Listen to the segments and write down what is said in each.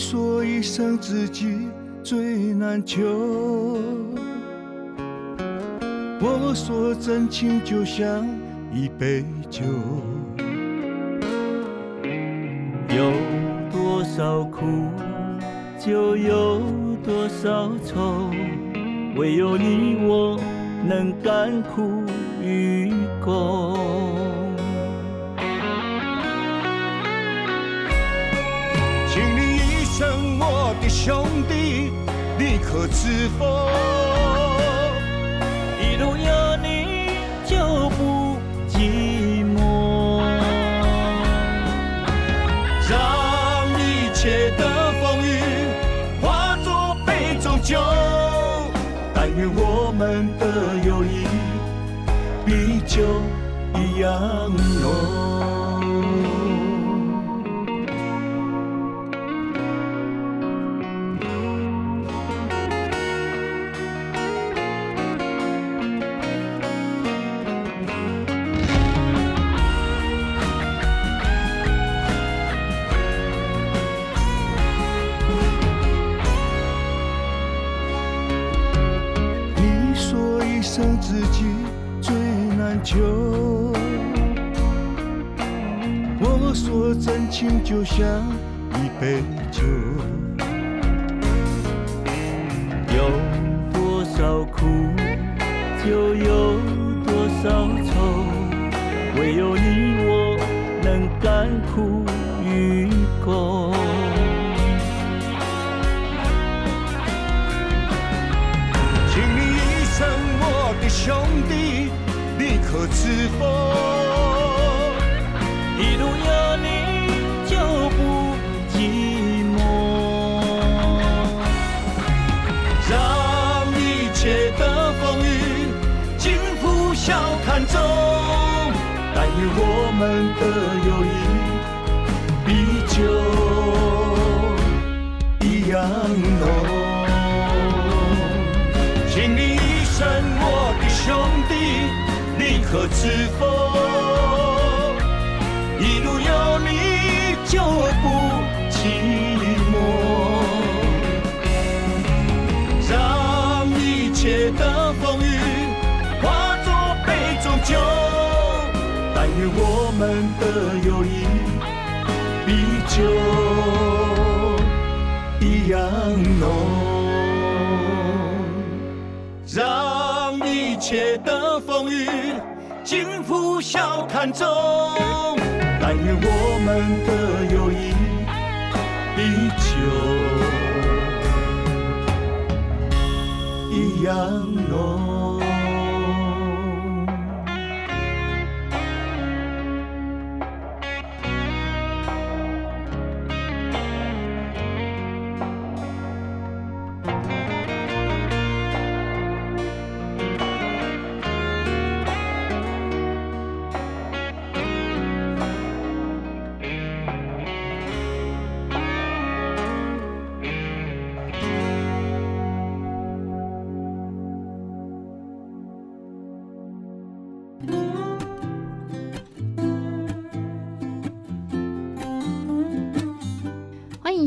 说一声自己最难求，我说真情就像一杯酒，有多少苦就有多少愁，唯有你我能甘苦与共。兄弟，你可知否？一路有你就不寂寞。让一切的风雨化作杯中酒，但愿我们的友谊比酒一样浓。自己最难求。我说真情就像一杯酒，有多少苦就有多少愁，唯有你我能甘苦。我是否一路有你就不寂寞让一切的风雨尽付笑谈中但愿我们的友谊依旧一样浓。请你一生我的兄可知否？一路有你就不寂寞，让一切的风雨化作杯中酒。但愿我们的友谊比酒一样浓，让一切的风雨幸福笑谈中。但愿我们的友谊地久一样浓。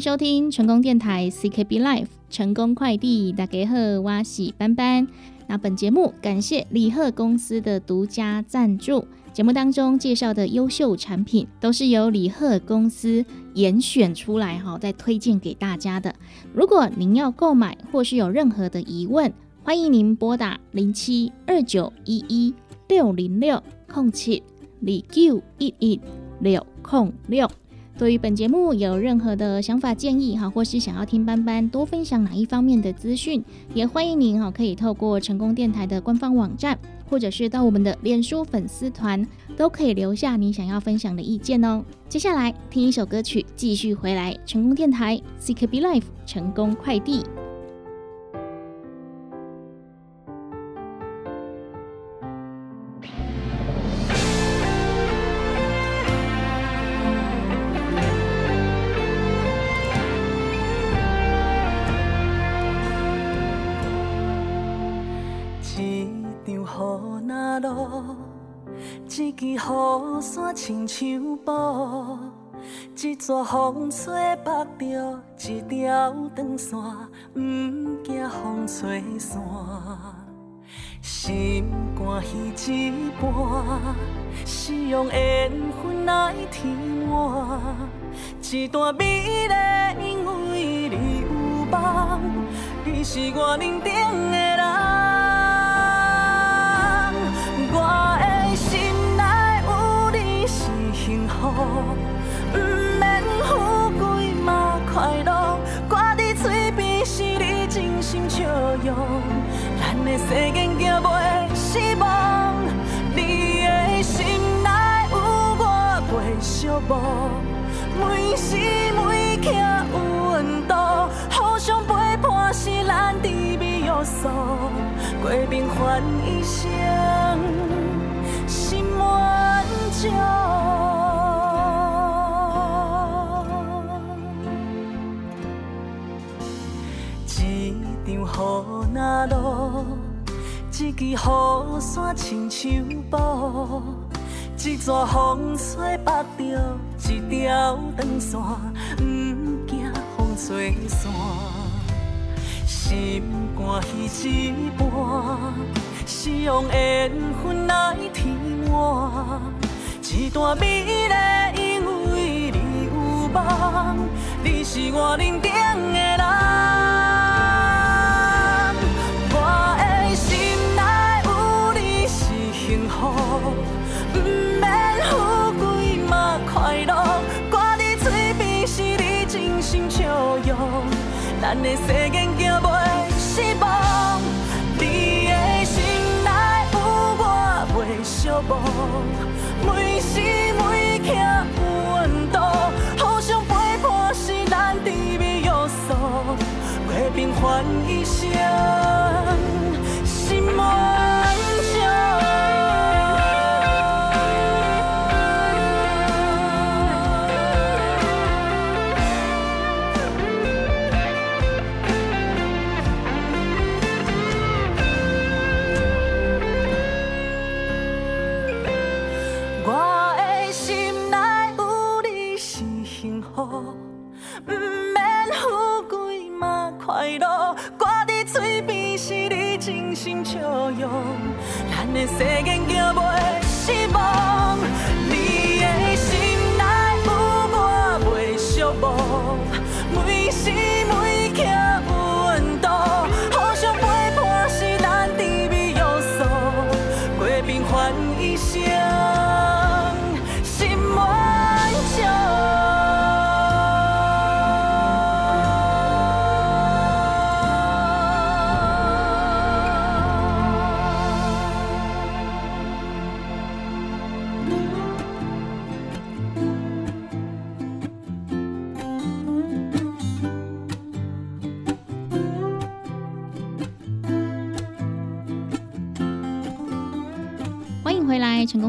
收听成功电台 CKB Life 成功快递大家好，我是班班。那本节目感谢李贺公司的独家赞助。节目当中介绍的优秀产品都是由李贺公司严选出来哈，再推荐给大家的。如果您要购买或是有任何的疑问，欢迎您拨打零七二九一一六零六空七李九一一六空六。对于本节目有任何的想法建议哈，或是想要听班班多分享哪一方面的资讯，也欢迎您哈可以透过成功电台的官方网站，或者是到我们的脸书粉丝团，都可以留下你想要分享的意见哦。接下来听一首歌曲，继续回来成功电台 CKB Life 成功快递。一支雨伞亲像布，一撮风吹绑着一条长线，不惊风吹散。心肝戏一半，是用缘分来填满。一段美丽，因为你有梦，你是我认定的人。我的心内有你是幸福，不免富贵嘛快乐。挂在嘴边是你真心笑容，咱的世界行袂失望。你的心内有我袂寂寞。每时每刻有温度，互相陪伴是咱甜蜜约束，过平凡一生心满足。一场雨那落，一支雨伞亲像布。一撮风吹绑着一条长线，不惊风吹散。心肝一半，希望缘分。来填满。一段美丽，因为你有梦，你是我认定的人。我的心内有你是幸福，不免富贵嘛快乐。挂在嘴边是你真心笑容，咱的世界。换一生咱的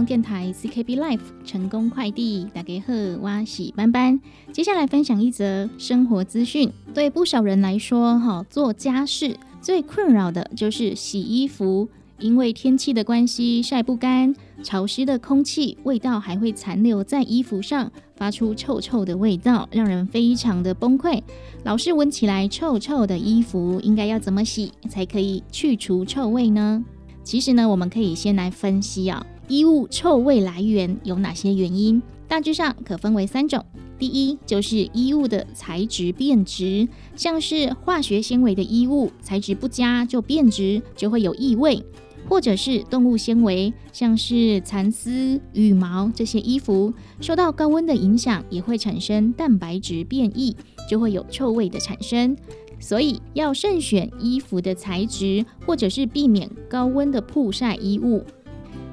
电台 CKB Life 成功快递打给贺哇喜班班，接下来分享一则生活资讯。对不少人来说，哈做家事最困扰的就是洗衣服，因为天气的关系晒不干，潮湿的空气味道还会残留在衣服上，发出臭臭的味道，让人非常的崩溃。老是闻起来臭臭的衣服，应该要怎么洗才可以去除臭味呢？其实呢，我们可以先来分析啊。衣物臭味来源有哪些原因？大致上可分为三种。第一，就是衣物的材质变质，像是化学纤维的衣物，材质不佳就变质，就会有异味；或者是动物纤维，像是蚕丝、羽毛这些衣服，受到高温的影响，也会产生蛋白质变异，就会有臭味的产生。所以要慎选衣服的材质，或者是避免高温的曝晒衣物。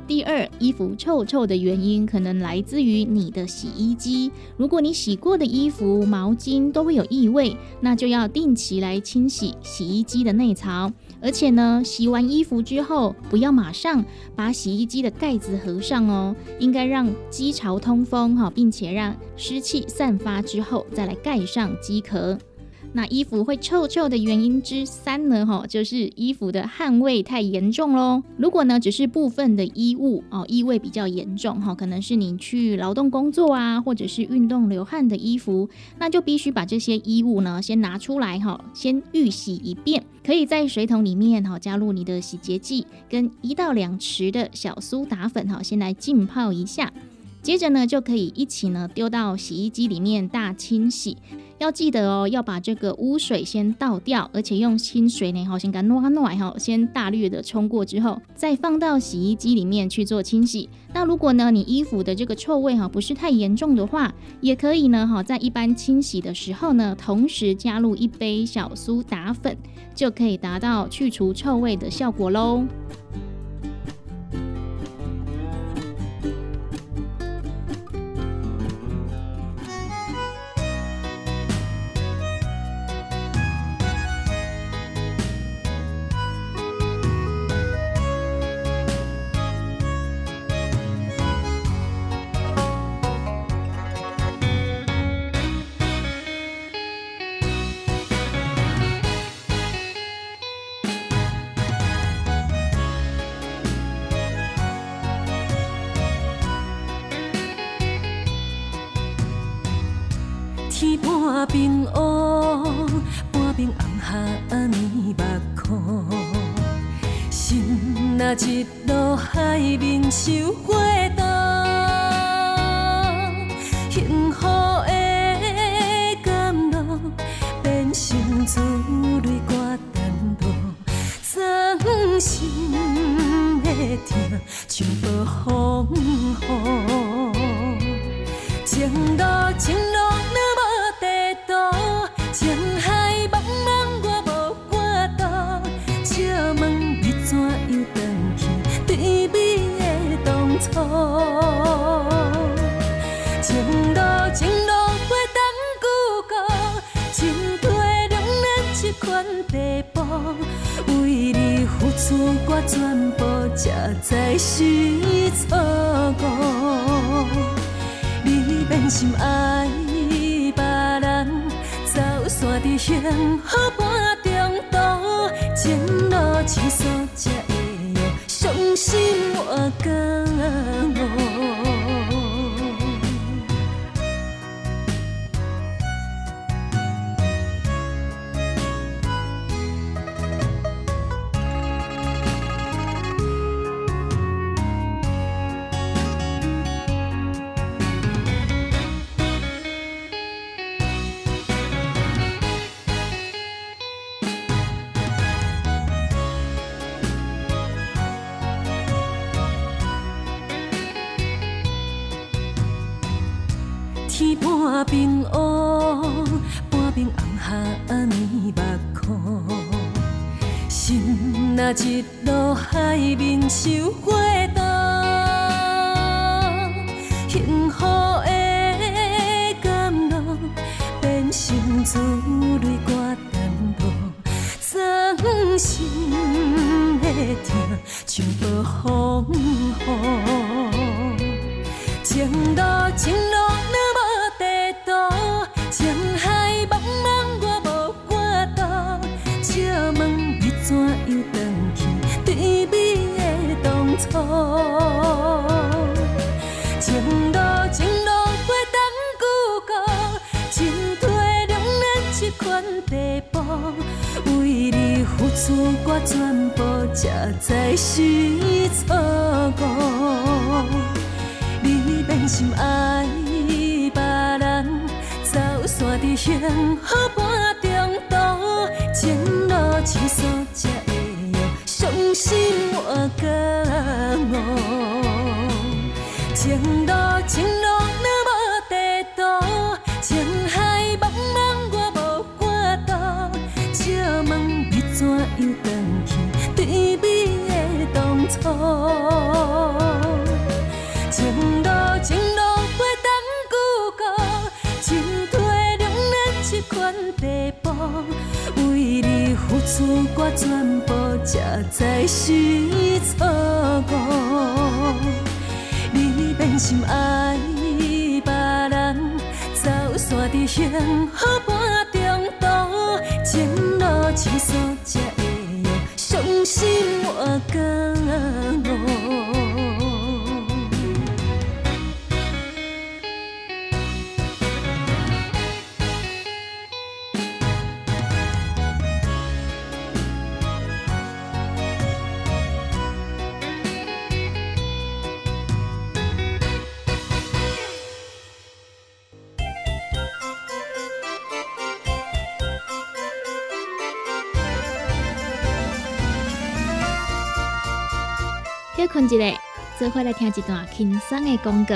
第二，衣服臭臭的原因可能来自于你的洗衣机。如果你洗过的衣服、毛巾都会有异味，那就要定期来清洗洗衣机的内槽。而且呢，洗完衣服之后，不要马上把洗衣机的盖子合上哦，应该让机槽通风哈，并且让湿气散发之后再来盖上机壳。那衣服会臭臭的原因之三呢，哈，就是衣服的汗味太严重喽。如果呢，只是部分的衣物哦，异味比较严重哈，可能是你去劳动工作啊，或者是运动流汗的衣服，那就必须把这些衣物呢先拿出来哈，先预洗一遍。可以在水桶里面哈，加入你的洗洁剂跟一到两匙的小苏打粉哈，先来浸泡一下。接着呢，就可以一起呢丢到洗衣机里面大清洗。要记得哦，要把这个污水先倒掉，而且用清水呢，好先给它弄弄好，先大略的冲过之后，再放到洗衣机里面去做清洗。那如果呢，你衣服的这个臭味哈不是太严重的话，也可以呢，哈，在一般清洗的时候呢，同时加入一杯小苏打粉，就可以达到去除臭味的效果喽。真心爱别人，走散在幸福半中途，前路结束才会有伤心我觉悟一路海面收花幸好半中途，情路结束才会有伤心我感悟。你付出我全部，才知是错误。你变心爱别人，走散在幸福半做伙来听一段轻松的广告。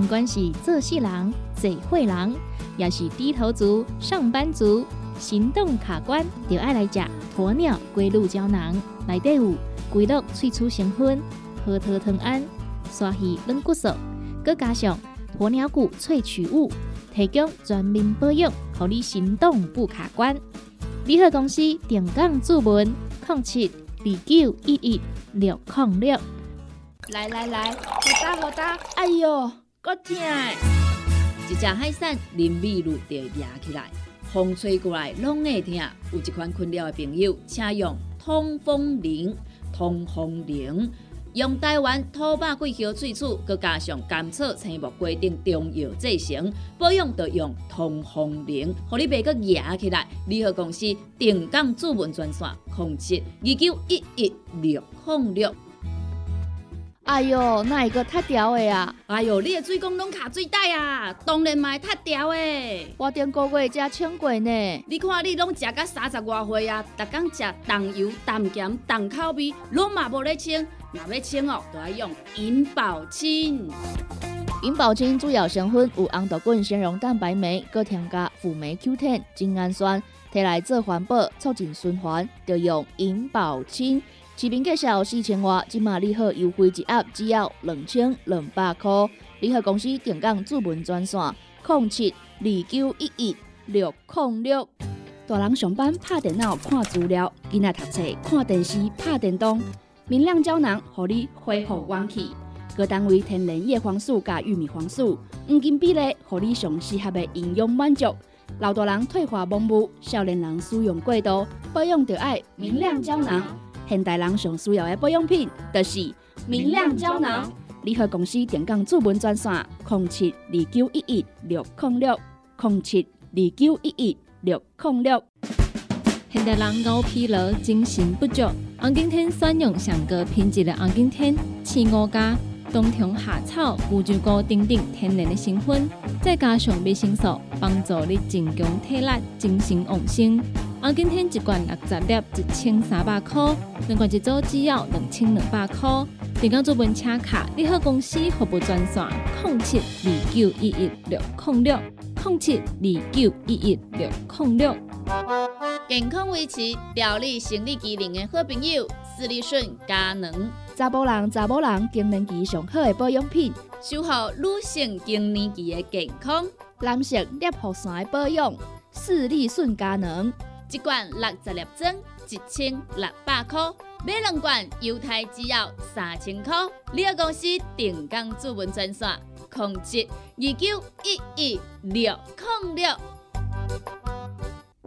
不管是做事人、嘴会人，也是低头族、上班族，行动卡关，就爱来吃鸵鸟龟鹿胶囊。内底有龟鹿萃取成分、核桃藤胺、鲨鱼软骨素，佮加上鸵鸟骨萃取物。提供全面保养，让你行动不卡关。联合公司定岗注文：零七二九一一六零六。来来来，好打好打！哎哟，够痛！一只海扇淋米露就压起来，风吹过来拢会痛。有一款困扰的朋友，请用通风铃，通风铃。用台湾土白桂花萃取，佮加上甘草、青木规定中药制成，保养要用通风灵，互你袂佮热起来。联合公司定岗主文专线：控制二九一一六六。哎哟，那一个太屌的啊！哎哟，你的水工拢卡水袋啊，当然嘛太屌的。我顶个月才称过呢。你看你拢食到三十外岁啊，逐天食重油、重咸、重口味，拢嘛无咧称。若要清哦，都要用银保清。银保清主要成分有红豆根、纤溶蛋白酶，搁添加辅酶 Q10、精氨酸，摕来做环保、促进循环，就用银保清。市面介绍四千瓦，今马利好优惠一盒只要两千两百块。利好公司定岗主文专线：零七二九一一六零六。大人上班拍电脑看资料，囡仔读册看电视拍电动。明亮胶囊，互你恢复元气。各单位天然叶黄素加玉米黄素，黄金比例，互你上适合的营养满足。老大人退化盲目，少年人使用过度，保养就要明亮胶囊。现代人上需要的保养品，就是明亮胶囊。联合公司电讲主文专线：零七二九一一六零六零七二九一一六零六。现代人熬疲劳，精神不足。红景天选用上个品质的红景天，青五加冬虫夏草、乌鸡菇等等天然的成分，再加上维生素，帮助你增强体力、精神旺盛。红景天一罐六十粒，一千三百块；两罐一组只要两千两百块。订购做文车卡，你好公司服务专线：零七二九一一六零六零七二九一一六零六。健康维持、调理生理机能的好朋友——斯利顺佳能。查甫人、查某人更年期上好的保养品，守护女性更年期的健康。男性尿酸的保养，斯利顺佳能。一罐六十粒装，一千六百块；买两罐，犹太只要三千块。你个公司定岗主文专线：控制二九一一六零六。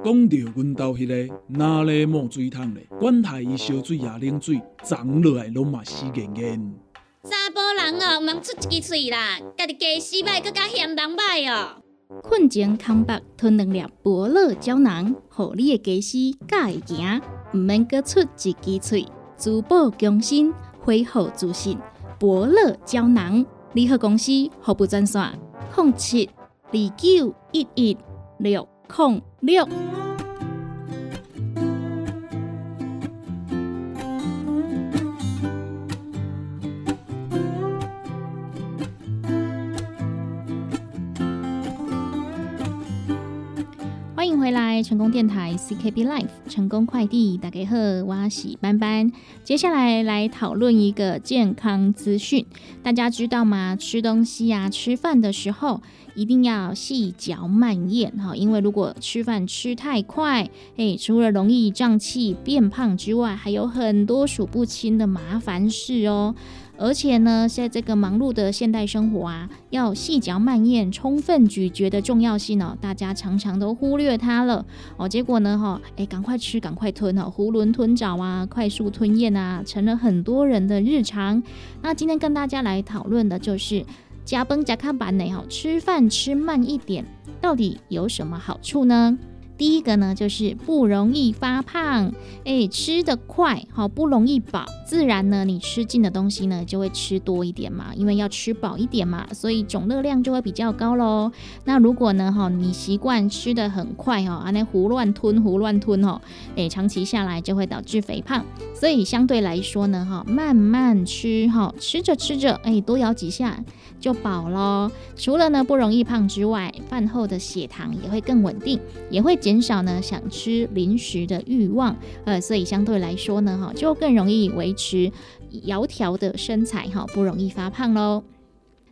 讲到阮兜迄个哪里冒水桶咧，管他伊烧水也冷水，长落来拢嘛死严严。查甫人哦，莫出一支嘴啦，家己家洗歹，更加嫌人歹哦。困前康白吞两粒伯乐胶囊，互你的家洗甲会行，毋免割出一支嘴，珠宝更新，恢复自信。伯乐胶囊，联合公司服务专线：零七二九一一六。零六，回来，成功电台 CKB Life 成功快递大家好，我是班班。接下来来讨论一个健康资讯，大家知道吗？吃东西呀，吃饭的时候。一定要细嚼慢咽哈，因为如果吃饭吃太快，诶，除了容易胀气变胖之外，还有很多数不清的麻烦事哦。而且呢，在这个忙碌的现代生活啊，要细嚼慢咽、充分咀嚼的重要性哦，大家常常都忽略它了哦。结果呢，哈，哎，赶快吃，赶快吞哦，囫囵吞枣啊，快速吞咽啊，成了很多人的日常。那今天跟大家来讨论的就是加崩加看板内哈，吃饭吃慢一点，到底有什么好处呢？第一个呢，就是不容易发胖，哎，吃得快，好不容易饱，自然呢，你吃进的东西呢就会吃多一点嘛，因为要吃饱一点嘛，所以总热量就会比较高喽。那如果呢，哈，你习惯吃的很快哈，啊，那胡乱吞胡乱吞哈，哎，长期下来就会导致肥胖。所以相对来说呢，哈，慢慢吃哈，吃着吃着，哎，多咬几下就饱喽。除了呢不容易胖之外，饭后的血糖也会更稳定，也会减。少呢想吃零食的欲望，呃，所以相对来说呢，哈，就更容易维窈窕的身材，哈，不容易发胖喽。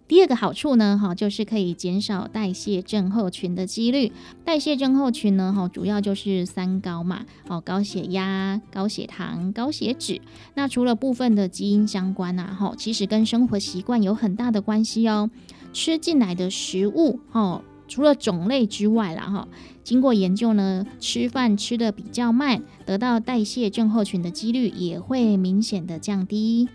第二个好处呢，哈，就是可以减少代谢症候群的几率。代谢症候群呢，哈，主要就是三高嘛，哦，高血压、高血糖、高血脂。那除了部分的基因相关啊，哈，其实跟生活习惯有很大的关系哦。吃进来的食物，哦，除了种类之外啦，哈。经过研究呢，吃饭吃的比较慢，得到代谢症候群的几率也会明显的降低。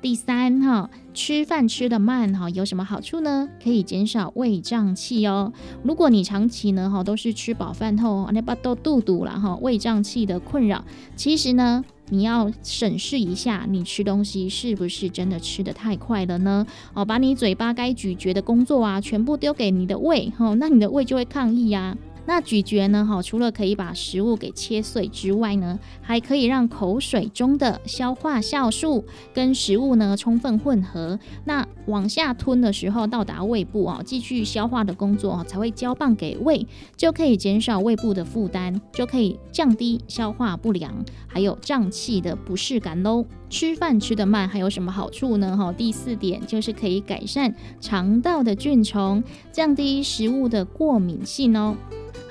第三哈，吃饭吃的慢哈，有什么好处呢？可以减少胃胀气哦。如果你长期呢哈都是吃饱饭后，那把都肚肚了哈，胃胀气的困扰，其实呢你要审视一下，你吃东西是不是真的吃的太快了呢？哦，把你嘴巴该咀嚼的工作啊，全部丢给你的胃哦，那你的胃就会抗议呀。那咀嚼呢？哈，除了可以把食物给切碎之外呢，还可以让口水中的消化酵素跟食物呢充分混合。那往下吞的时候，到达胃部啊，继续消化的工作啊，才会交棒给胃，就可以减少胃部的负担，就可以降低消化不良还有胀气的不适感喽。吃饭吃得慢还有什么好处呢？哈，第四点就是可以改善肠道的菌虫，降低食物的过敏性哦。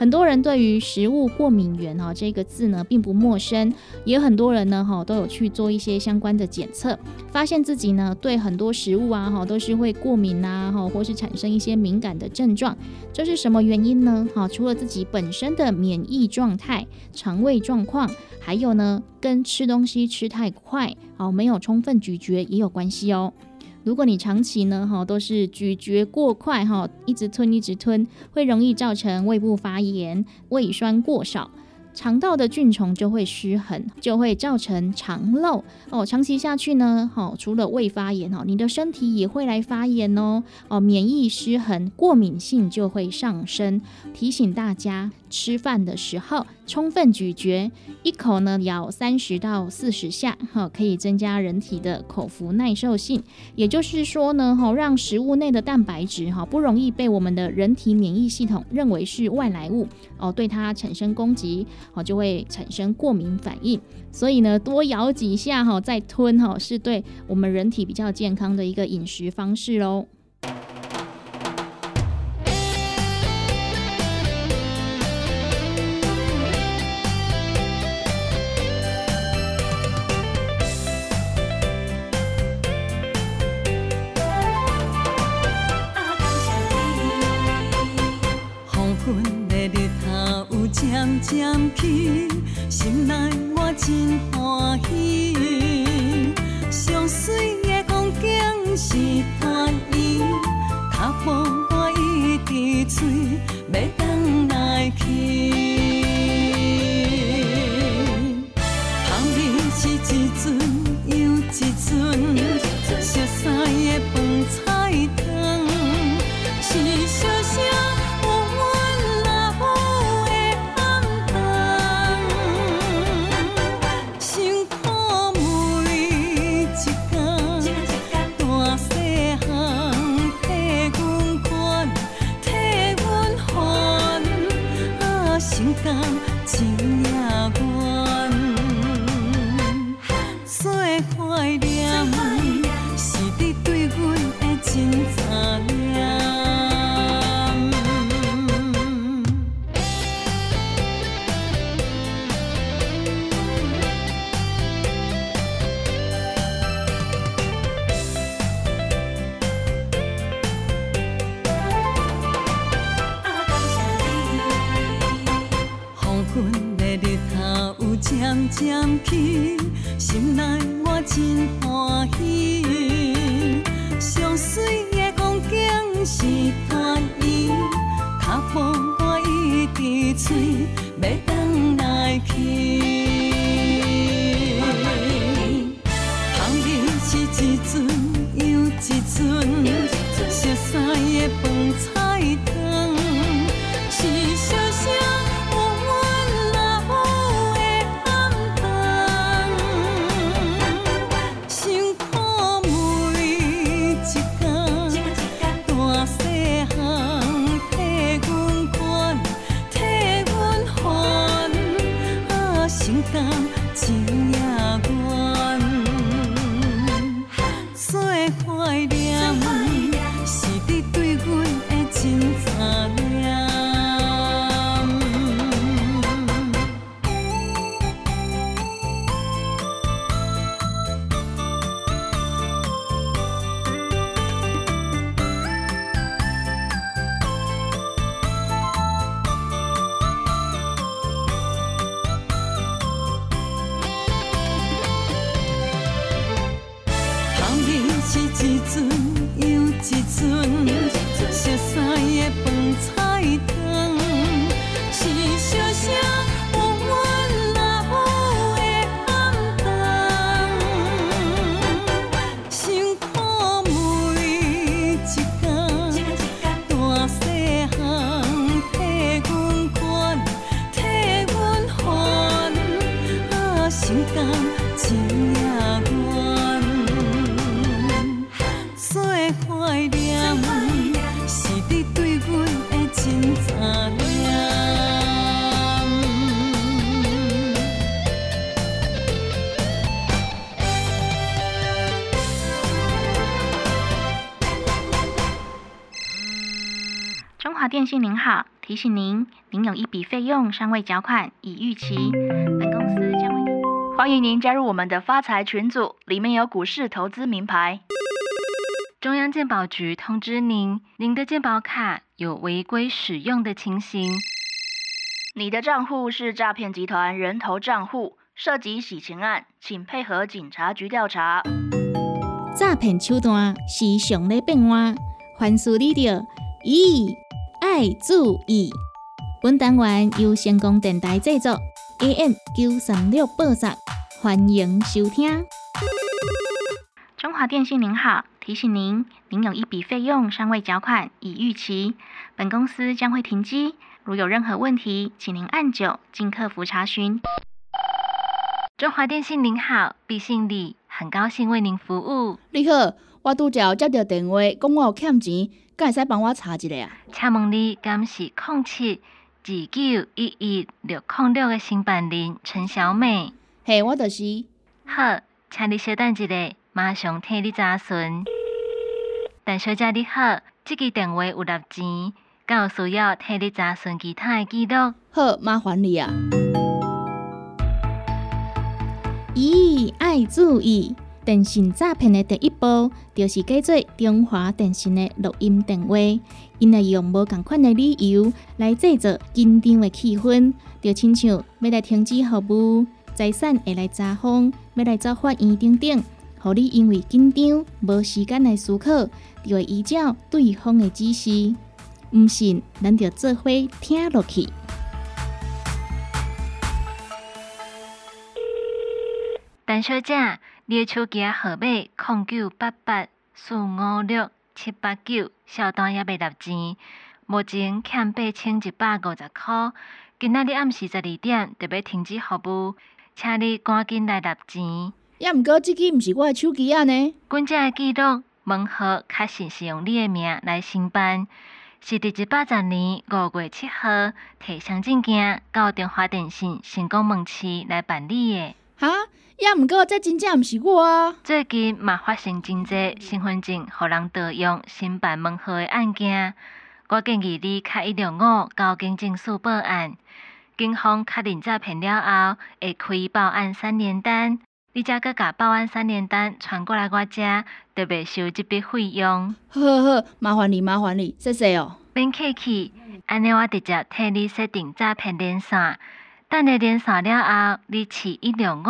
很多人对于食物过敏源哈这个字呢并不陌生，也很多人呢哈都有去做一些相关的检测，发现自己呢对很多食物啊哈都是会过敏呐哈，或是产生一些敏感的症状，这是什么原因呢？哈，除了自己本身的免疫状态、肠胃状况，还有呢跟吃东西吃太快，哦没有充分咀嚼也有关系哦。如果你长期呢，哈，都是咀嚼过快，哈，一直吞一直吞，会容易造成胃部发炎、胃酸过少。肠道的菌虫就会失衡，就会造成肠漏哦。长期下去呢，好，除了胃发炎哦，你的身体也会来发炎哦。哦，免疫失衡，过敏性就会上升。提醒大家，吃饭的时候充分咀嚼，一口呢咬三十到四十下，哈，可以增加人体的口服耐受性。也就是说呢，哈，让食物内的蛋白质哈不容易被我们的人体免疫系统认为是外来物哦，对它产生攻击。好，就会产生过敏反应，所以呢，多咬几下哈，再吞哈，是对我们人体比较健康的一个饮食方式喽。渐渐去，心内我真欢喜。上水的风景是团圆，脚步我一直追，提醒您，您有一笔费用尚未缴款，已逾期，本公司将为您。欢迎您加入我们的发财群组，里面有股市投资名牌。中央鉴宝局通知您，您的鉴宝卡有违规使用的情形。你的账户是诈骗集团人头账户，涉及洗钱案，请配合警察局调查。诈骗手段时常咧变换，凡事你着咦爱注意。本单元由成功电台制作，AM 九三六播送，欢迎收听。中华电信您好，提醒您，您有一笔费用尚未缴款，已逾期，本公司将会停机。如有任何问题，请您按九进客服查询。中华电信您好，毕信里很高兴为您服务。你好，我拄则有接到电话，讲我有欠钱，敢会使帮我查一下啊？请问你敢是空七二九一一六零六的新办人陈小美？嘿，我就是。好，请你稍等一下，马上替你查询。陈小姐你好，这个电话有纳钱，敢有需要替你查询其他的记录？好，麻烦你啊。咦，爱注意！电信诈骗的第一步，就是假做中华电信的录音电话，因会用无共款的理由来制造紧张的气氛，就亲像要来停止服务、财产会来查封、要来找法院等等，互你因为紧张无时间来思考，就会依照对方的指示。毋信，咱就做伙听落去。陈小姐，你的手机号码零九八八四五六七八九，小单也未入钱，目前欠八千一百五十块。今仔日暗时十二点就要停止服务，请你赶紧来入钱。也毋过，即支毋是我的手机啊呢。阮遮的记录门号确实是用你的名来申办，是伫一百十年五月七号摕双证件到中华电信成功门市来办理的。哈，也毋过，这真正毋是我啊。最近嘛发生真济身份证互人盗用申办门号的案件，我建议你敲一六五交警政署报案。警方确认诈骗了后，会开报案三联单。你则搁甲报案三联单传过来我遮，就袂收即笔费用。好好好，麻烦你，麻烦你，谢谢哦。免客气，安尼我直接替你设定诈骗连线，等你连线了后，你试一六五，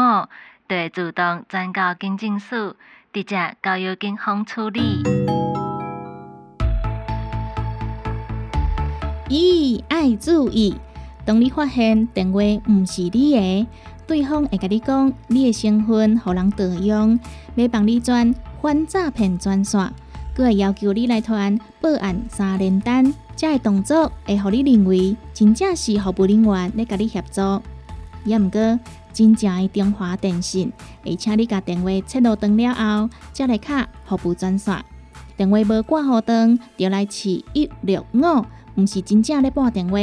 就会自动转到警政署，直接交由警方处理。咦，爱注意！当你发现电话毋是你的，对方会甲你讲你的身份互人盗用，要帮你转反诈骗专线，佮会要求你来传报案三连单。这个动作会让你认为真正是服务人员在跟你协助，也毋过真正的中华电信会请你把电话切落断了后，才来卡服务专线。电话无挂好断，就来试一六五，毋是真正咧拨电话，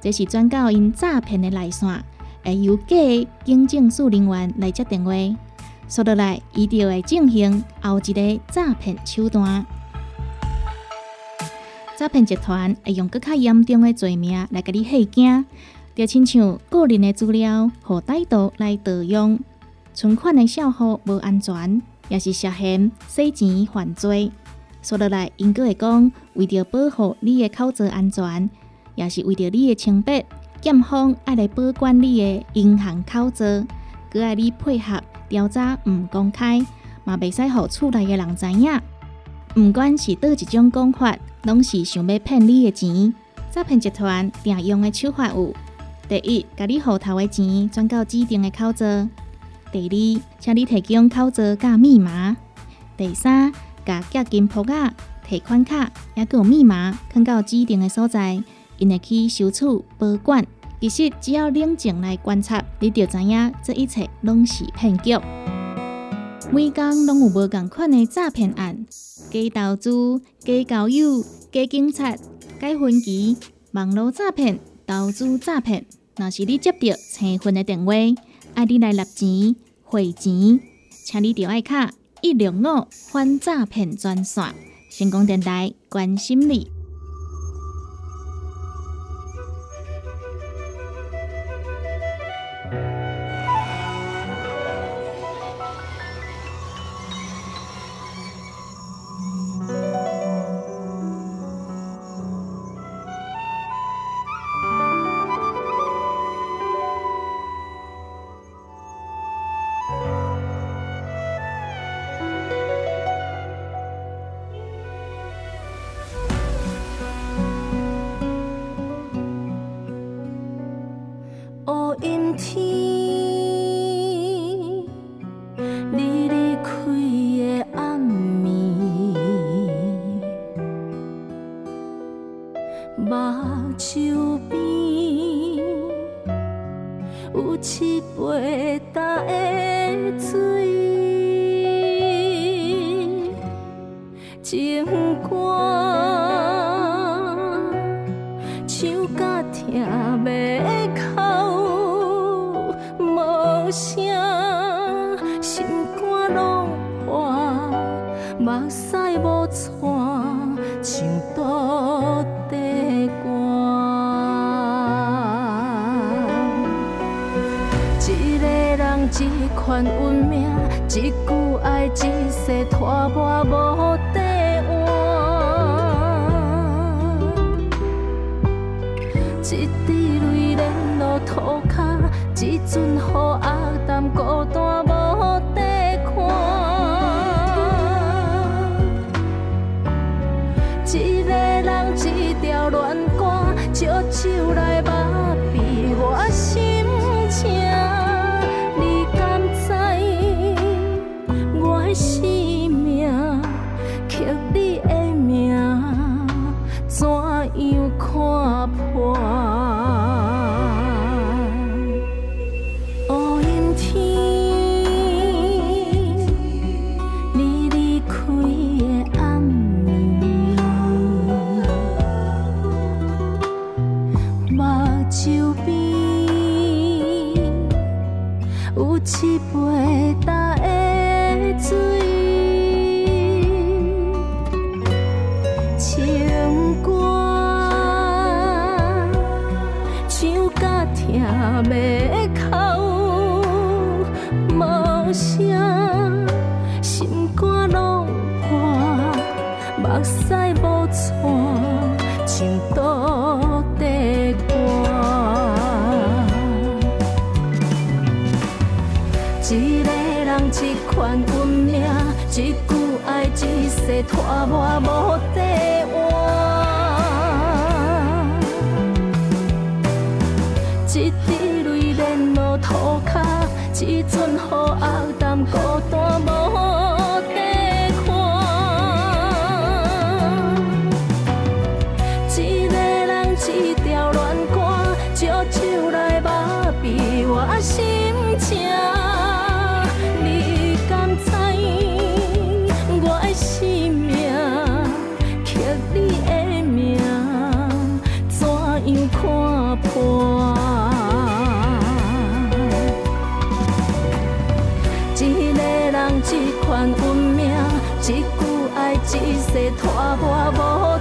这是转到因诈骗的来线，会由假警政署人员来接电话，说落来，伊就会进行后一个诈骗手段。诈骗集团会用更较严重的罪名来甲你吓惊，就亲像个人的资料互歹徒来盗用，存款的账户无安全，也是涉嫌洗钱犯罪。说落来，因阁会讲，为着保护你的口罩安全，也是为着你的清白，检方爱来保管你的银行口罩，佮爱你配合调查，毋公开，嘛袂使互厝内的人知影。毋管是倒一种讲法，拢是想要骗你的钱。诈骗集团常用的手法有：第一，甲你户头的钱转到指定的口座；第二，请你提供口座甲密码；第三，甲结金铺仔、提款卡也有密码，放到指定的所在，因会去收取保管。其实只要冷静来观察，你就知影这一切拢是骗局。每工拢有无共款的诈骗案。假投资、假交友、假警察、假分期、网络诈骗、投资诈骗，若是你接到催婚的电话，爱你来纳钱、汇钱，请你调爱卡一六五反诈骗专线，成功电台关心你。一句爱一世拖磨无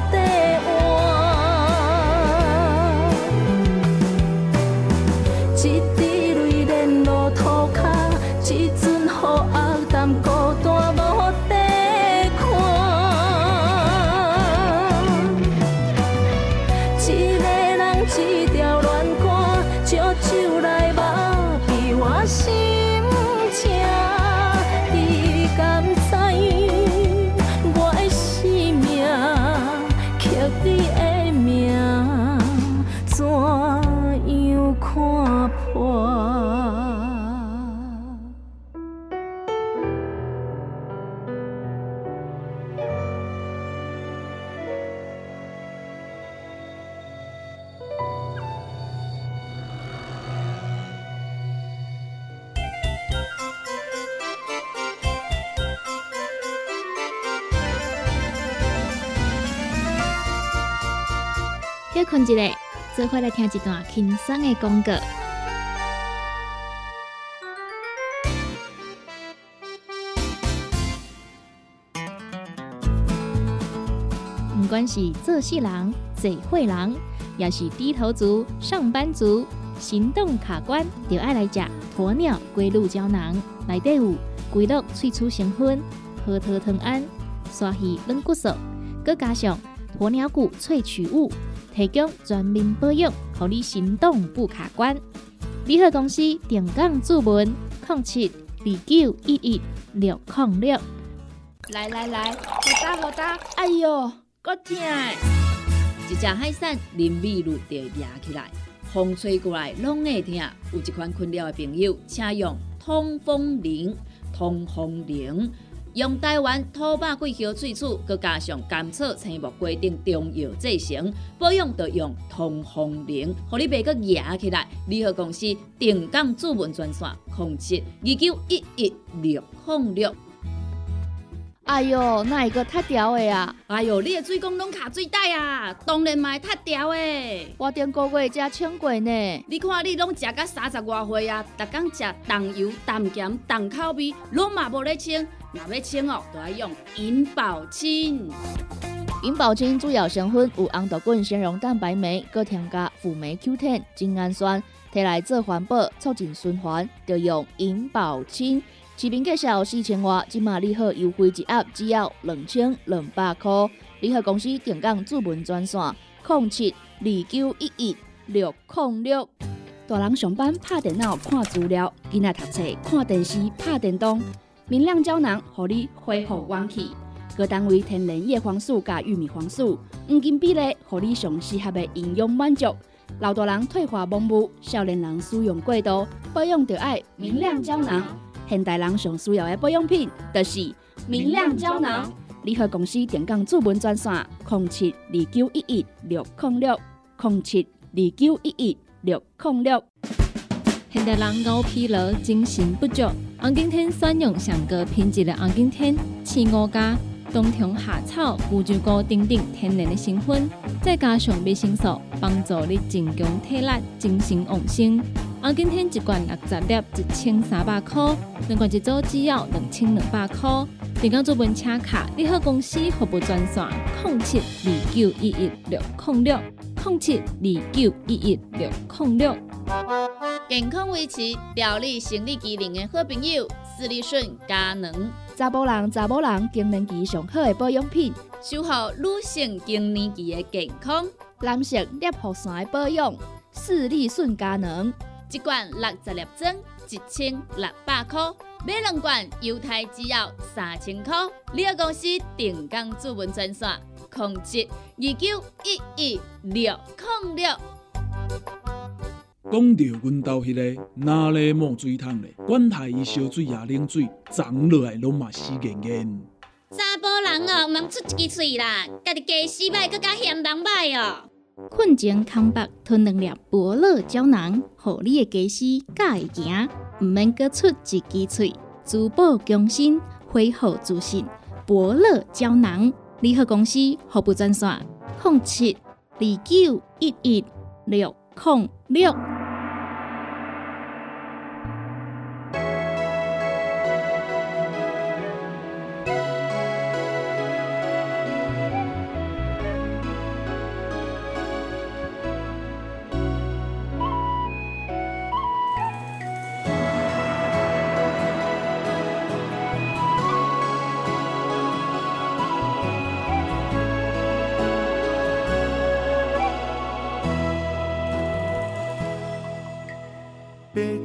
快来听一段轻松的广告。不管是做事人、做会人，也是低头族、上班族，行动卡关，就爱来食鸵鸟龟鹿胶囊。内底有龟鹿萃取成分、核桃藤胺、鲨鱼软骨素，佮加上鸵鸟骨萃取物。提供全面保养，让你行动不卡关。联合公司定岗注文：零七二九一一六零六。来来来，好打好打，哎哟，够痛的！一只海扇淋米露就压起来，风吹过来拢会痛。有一款困扰的朋友，请用通风铃，通风铃。用台湾土白桂花萃取，佮加上甘草、青木、规定中药制成，保养要用通风灵，互你袂佮野起来。联合公司定岗主文专线：控七二九一一六零六。哎哟，那一个太屌的啊！哎哟，你的水工拢卡水袋啊！当然嘛，太屌的。我顶个月才称过呢。你看你拢食到三十外岁啊，逐工食重油、重咸、重口味，拢嘛无咧清。若要清哦，就要用银保清。银保清主要成分有红豆根、纤溶蛋白酶，搁添加辅酶 Q10、精氨酸，摕来做环保、促进循环，就用银保清。市面介绍四千瓦，今马利好优惠一盒只要两千两百块。联合公司定岗主文专线：零七二九一一六零六。大人上班拍电脑看资料，囡仔读册看电视拍电动。明亮胶囊，互你恢复元气。各单位天然叶黄素加玉米黄素，黄金比例，互你上适合的营养满足。老大人退化盲目，少年人使用过度，保养就要明亮胶囊。现代人上需要的保养品，就是明亮胶囊。联合公司电讲主文专线：零七二九一一六零六零七二九一一六零六。现代人熬疲劳、精神不足，红景天选用上个品质的红景天刺五加冬虫夏草、乌鸡菇等等天然的成分，再加上维生素，帮助你增强体力、精神旺盛。红景天一罐六十粒，一千三百块；两罐一组只要两千两百块。电工做文车卡，你好公司服务专线：零七二九一一六零六零七二九一一六零六。健康维持、调理生理机能的好朋友——斯利顺佳能，查甫人、查某人更年期上好的保养品，守护女性更年期的健康。男性尿护伞的保养，斯利顺佳能，一罐六十粒装，一千六百块；买两罐犹太只要三千块。你个公司定岗主文专线：控制二九一一六零六。讲到阮兜迄个哪里冒水桶咧，管他伊烧水也冷水，长落来拢嘛死严严。查甫人哦，毋通出一支喙啦，家己家死歹，搁较嫌人歹哦。困前空腹吞两粒伯乐胶囊，互你的家死甲会行，毋免搁出一支喙，珠宝强身，恢复自信。伯乐胶囊，联合公司服务专线：零七二九一一六零六。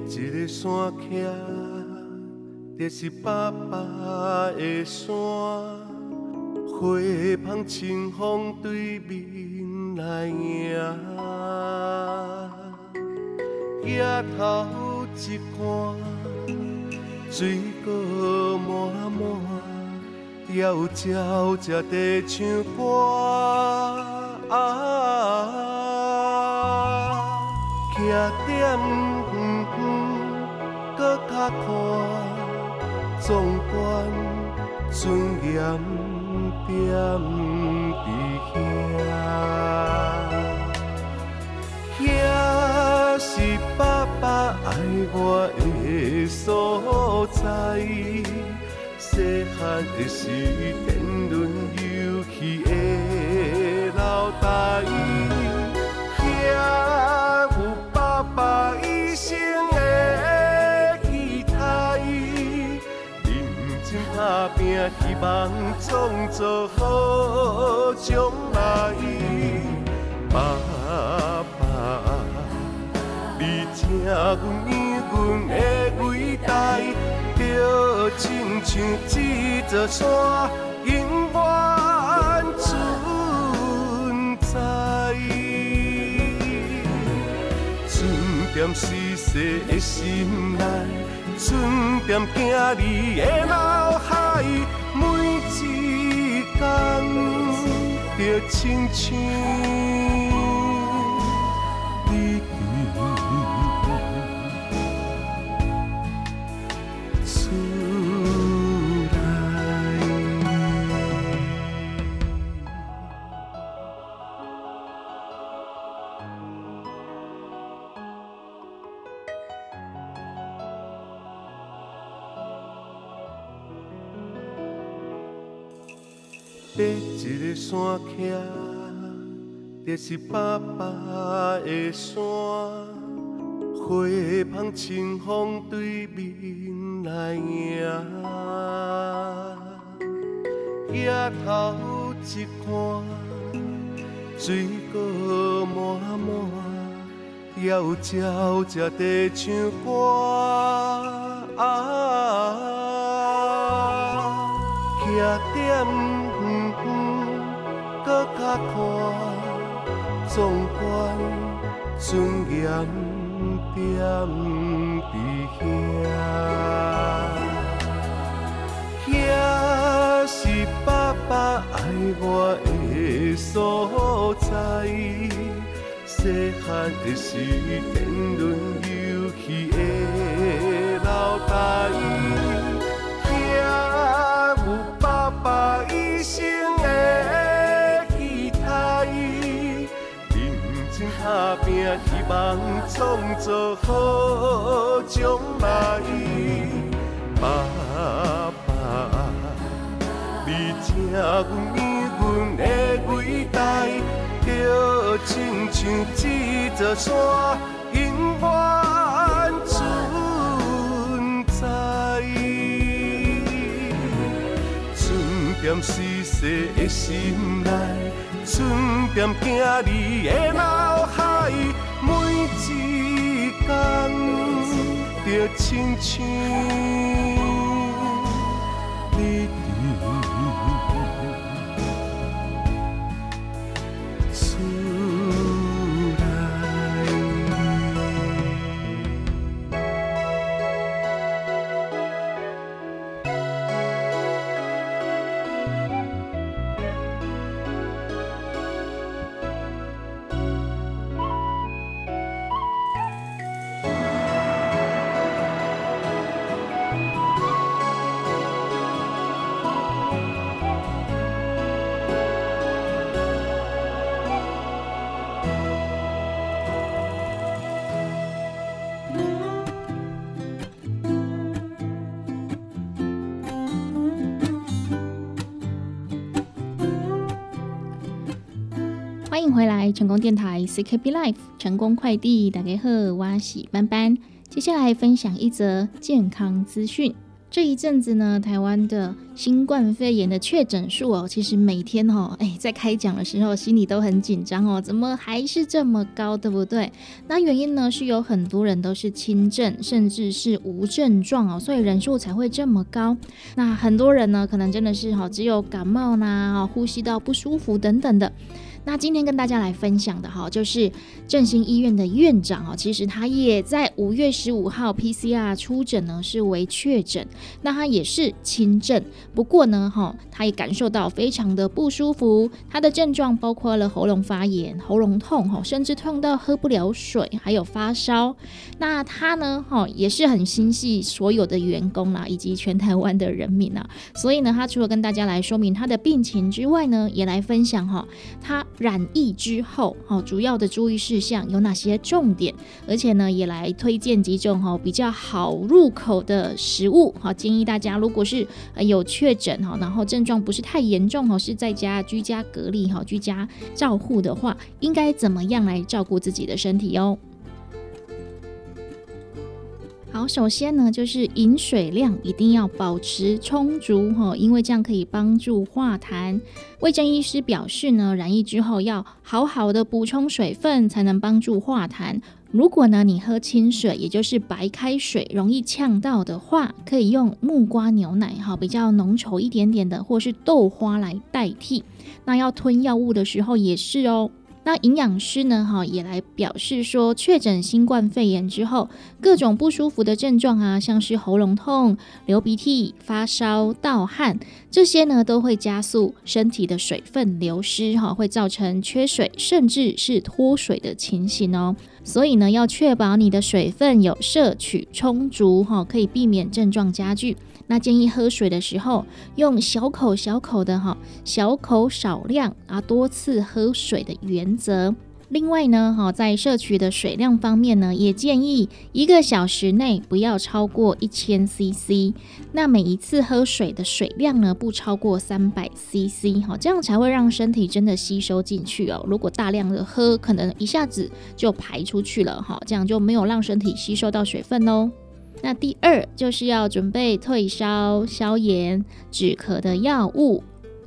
一个山徛，就是爸爸的山。花香清风对面来迎，举头一看，水果满满，调鸟才在唱歌。徛点远远，搁较看壮观尊严踮伫遐，遐是爸爸爱我的所在。细汉的时，电轮游戏的楼台，遐有爸爸拼，希望创造好将来。爸爸，你听阮念阮的伟大，就亲像一座山，永远存在。存踮细细的心内，存踮囝儿的脑海，每一天就亲像山徛，就是爸爸的山。花香清风对面来迎，举头一看，水果满满，调鸟才在唱歌。壮观尊严踮伫遐，遐是爸爸爱我的所在。细汉的时，电轮游戏的楼台，望创造好将来。爸爸，你听阮念阮的伟大，就亲像一座山，永远存在。存踮细细的心内，存踮囝儿的脑海，每一天着亲像电台 CKB Life 成功快递，大家好，我是班班。接下来分享一则健康资讯。这一阵子呢，台湾的新冠肺炎的确诊数哦，其实每天哦，哎，在开讲的时候心里都很紧张哦，怎么还是这么高，对不对？那原因呢，是有很多人都是轻症，甚至是无症状哦，所以人数才会这么高。那很多人呢，可能真的是哈，只有感冒啦、呼吸道不舒服等等的。那今天跟大家来分享的哈，就是振兴医院的院长哦，其实他也在五月十五号 PCR 出诊呢，是为确诊，那他也是轻症，不过呢哈，他也感受到非常的不舒服，他的症状包括了喉咙发炎、喉咙痛哈，甚至痛到喝不了水，还有发烧。那他呢哈，也是很心系所有的员工啦，以及全台湾的人民啊，所以呢，他除了跟大家来说明他的病情之外呢，也来分享哈，他。染疫之后，哈，主要的注意事项有哪些重点？而且呢，也来推荐几种哈比较好入口的食物，哈建议大家，如果是有确诊哈，然后症状不是太严重哈，是在家居家隔离哈，居家照护的话，应该怎么样来照顾自己的身体哦？好，首先呢，就是饮水量一定要保持充足哈，因为这样可以帮助化痰。卫正医师表示呢，染疫之后要好好的补充水分，才能帮助化痰。如果呢你喝清水，也就是白开水，容易呛到的话，可以用木瓜牛奶哈，比较浓稠一点点的，或是豆花来代替。那要吞药物的时候也是哦。那营养师呢？哈，也来表示说，确诊新冠肺炎之后，各种不舒服的症状啊，像是喉咙痛、流鼻涕、发烧、盗汗，这些呢，都会加速身体的水分流失，哈，会造成缺水，甚至是脱水的情形哦。所以呢，要确保你的水分有摄取充足，哈，可以避免症状加剧。那建议喝水的时候用小口小口的哈，小口少量啊，多次喝水的原则。另外呢，哈，在摄取的水量方面呢，也建议一个小时内不要超过一千 CC。那每一次喝水的水量呢，不超过三百 CC，哈，这样才会让身体真的吸收进去哦。如果大量的喝，可能一下子就排出去了，哈，这样就没有让身体吸收到水分哦。那第二就是要准备退烧、消炎、止咳的药物。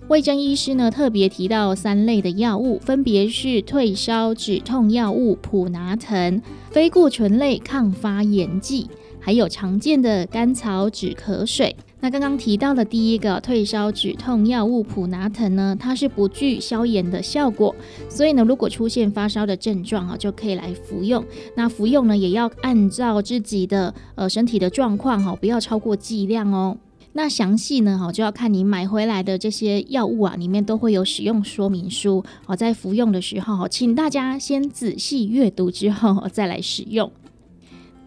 魏征医师呢特别提到三类的药物，分别是退烧止痛药物普拿藤、非固醇类抗发炎剂，还有常见的甘草止咳水。那刚刚提到的第一个退烧止痛药物普拿疼呢，它是不具消炎的效果，所以呢，如果出现发烧的症状啊，就可以来服用。那服用呢，也要按照自己的呃身体的状况哈，不要超过剂量哦。那详细呢哈，就要看你买回来的这些药物啊，里面都会有使用说明书哦，在服用的时候，请大家先仔细阅读之后再来使用。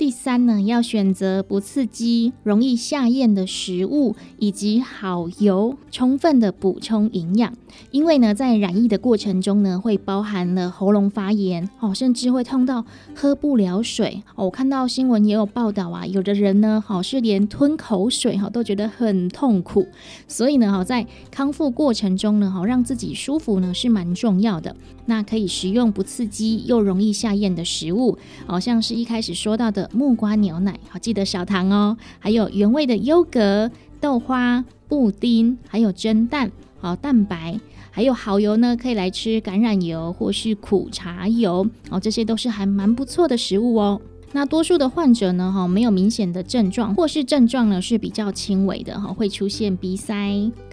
第三呢，要选择不刺激、容易下咽的食物，以及好油，充分的补充营养。因为呢，在染疫的过程中呢，会包含了喉咙发炎哦，甚至会痛到喝不了水哦。我看到新闻也有报道啊，有的人呢，好是连吞口水哈都觉得很痛苦。所以呢，好在康复过程中呢，好让自己舒服呢是蛮重要的。那可以食用不刺激又容易下咽的食物，好像是一开始说到的木瓜牛奶，好记得少糖哦，还有原味的优格、豆花、布丁，还有蒸蛋，好蛋白，还有蚝油呢，可以来吃橄榄油或是苦茶油，哦，这些都是还蛮不错的食物哦。那多数的患者呢，哈，没有明显的症状，或是症状呢是比较轻微的，哈，会出现鼻塞、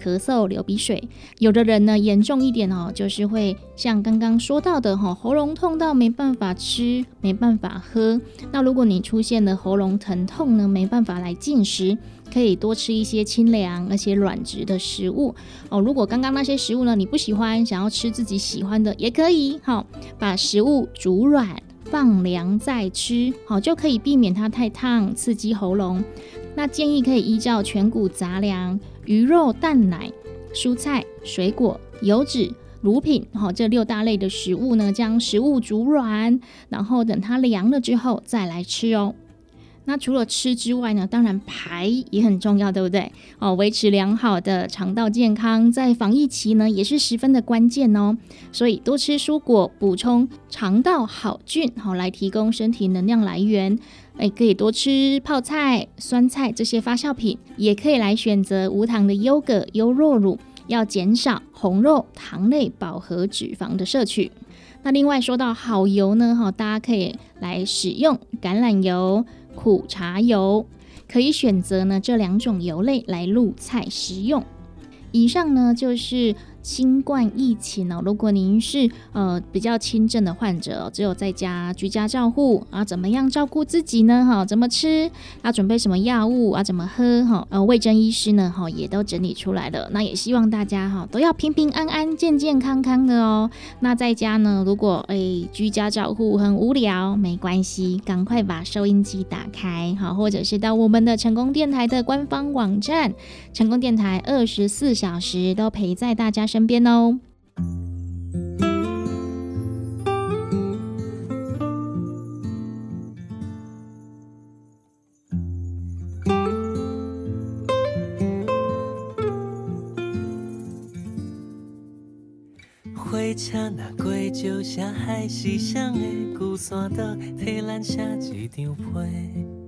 咳嗽、流鼻水。有的人呢严重一点哦，就是会像刚刚说到的，哈，喉咙痛到没办法吃、没办法喝。那如果你出现了喉咙疼痛呢，没办法来进食，可以多吃一些清凉而且软质的食物哦。如果刚刚那些食物呢你不喜欢，想要吃自己喜欢的也可以，好，把食物煮软。放凉再吃，好就可以避免它太烫，刺激喉咙。那建议可以依照全谷杂粮、鱼肉、蛋奶、蔬菜、水果、油脂、乳品，好这六大类的食物呢，将食物煮软，然后等它凉了之后再来吃哦。那除了吃之外呢，当然排也很重要，对不对？哦，维持良好的肠道健康，在防疫期呢也是十分的关键哦。所以多吃蔬果，补充肠道好菌，好来提供身体能量来源。哎，可以多吃泡菜、酸菜这些发酵品，也可以来选择无糖的优格、优酪乳，要减少红肉、糖类饱和脂肪的摄取。那另外说到好油呢，哈，大家可以来使用橄榄油。苦茶油可以选择呢这两种油类来入菜食用。以上呢就是。新冠疫情哦，如果您是呃比较轻症的患者，只有在家居家照护啊，怎么样照顾自己呢？哈，怎么吃？要准备什么药物啊？怎么喝？哈，呃，卫生医师呢？哈，也都整理出来了。那也希望大家哈都要平平安安、健健康康的哦。那在家呢，如果诶居家照护很无聊，没关系，赶快把收音机打开，好，或者是到我们的成功电台的官方网站，成功电台二十四小时都陪在大家。身边哦。火车若过石城，海是谁的旧山道，替咱写一张批。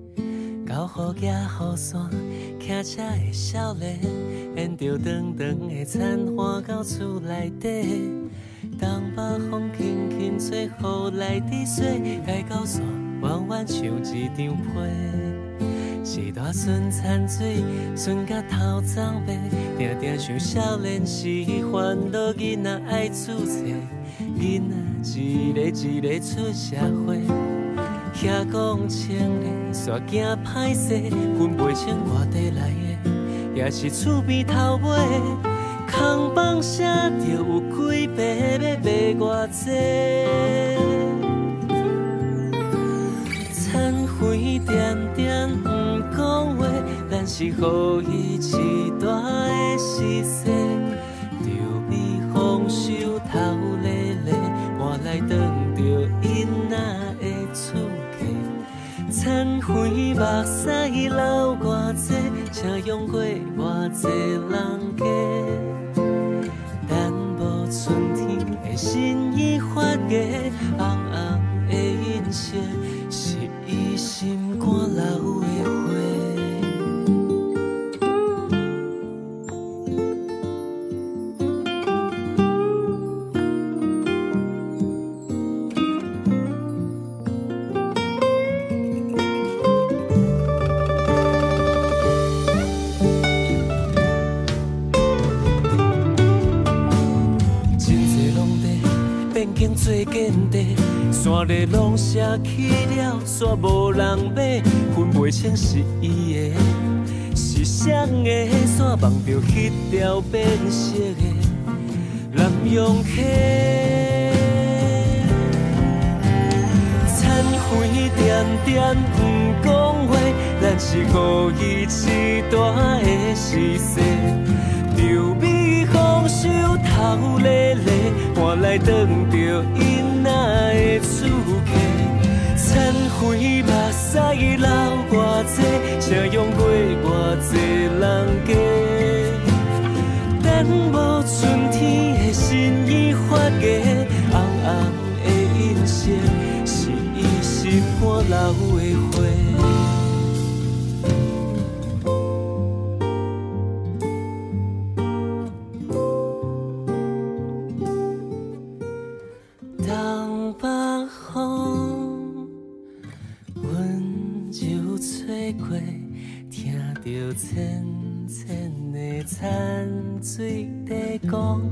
到雨夹雨伞，骑车的少年，沿着长长的残花到厝内底。东北风轻轻吹，雨来滴水，该到山弯弯像一张被。是大孙残水，孙甲头鬃白，定定想少年时烦恼，囡仔爱出世，囡仔一个一个出社会。听讲青年煞惊歹势，分袂清外地来的，也是厝边头尾。空房写着有几百，要卖偌济？残灰点点不讲话，咱是予伊一大的死残灰目屎流偌济，请用过偌济人家。等无春天的新衣发芽，红红的印象，是伊心肝流山里拢舍去了，煞无人买，分不清是伊的，是谁的山望着迄条变色的南洋溪。残灰点点不讲话，咱是故意一大的死世，就比丰收头咧咧，换来等着因仔的厝客。残灰目屎流偌济，请用过偌济人家。等无春天的心意发芽，红红的印象，是伊心肝流的讲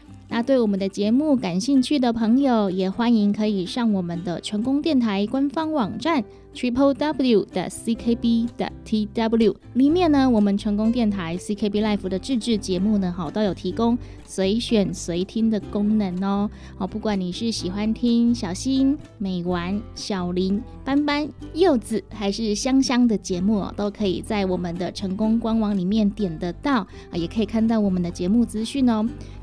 那对我们的节目感兴趣的朋友，也欢迎可以上我们的成功电台官方网站 triple w 的 ckb 的 tw 里面呢，我们成功电台 CKB Life 的自制节目呢，好都有提供随选随听的功能哦。好，不管你是喜欢听小新、美丸、小林、斑斑、柚子，还是香香的节目哦，都可以在我们的成功官网里面点得到啊，也可以看到我们的节目资讯哦。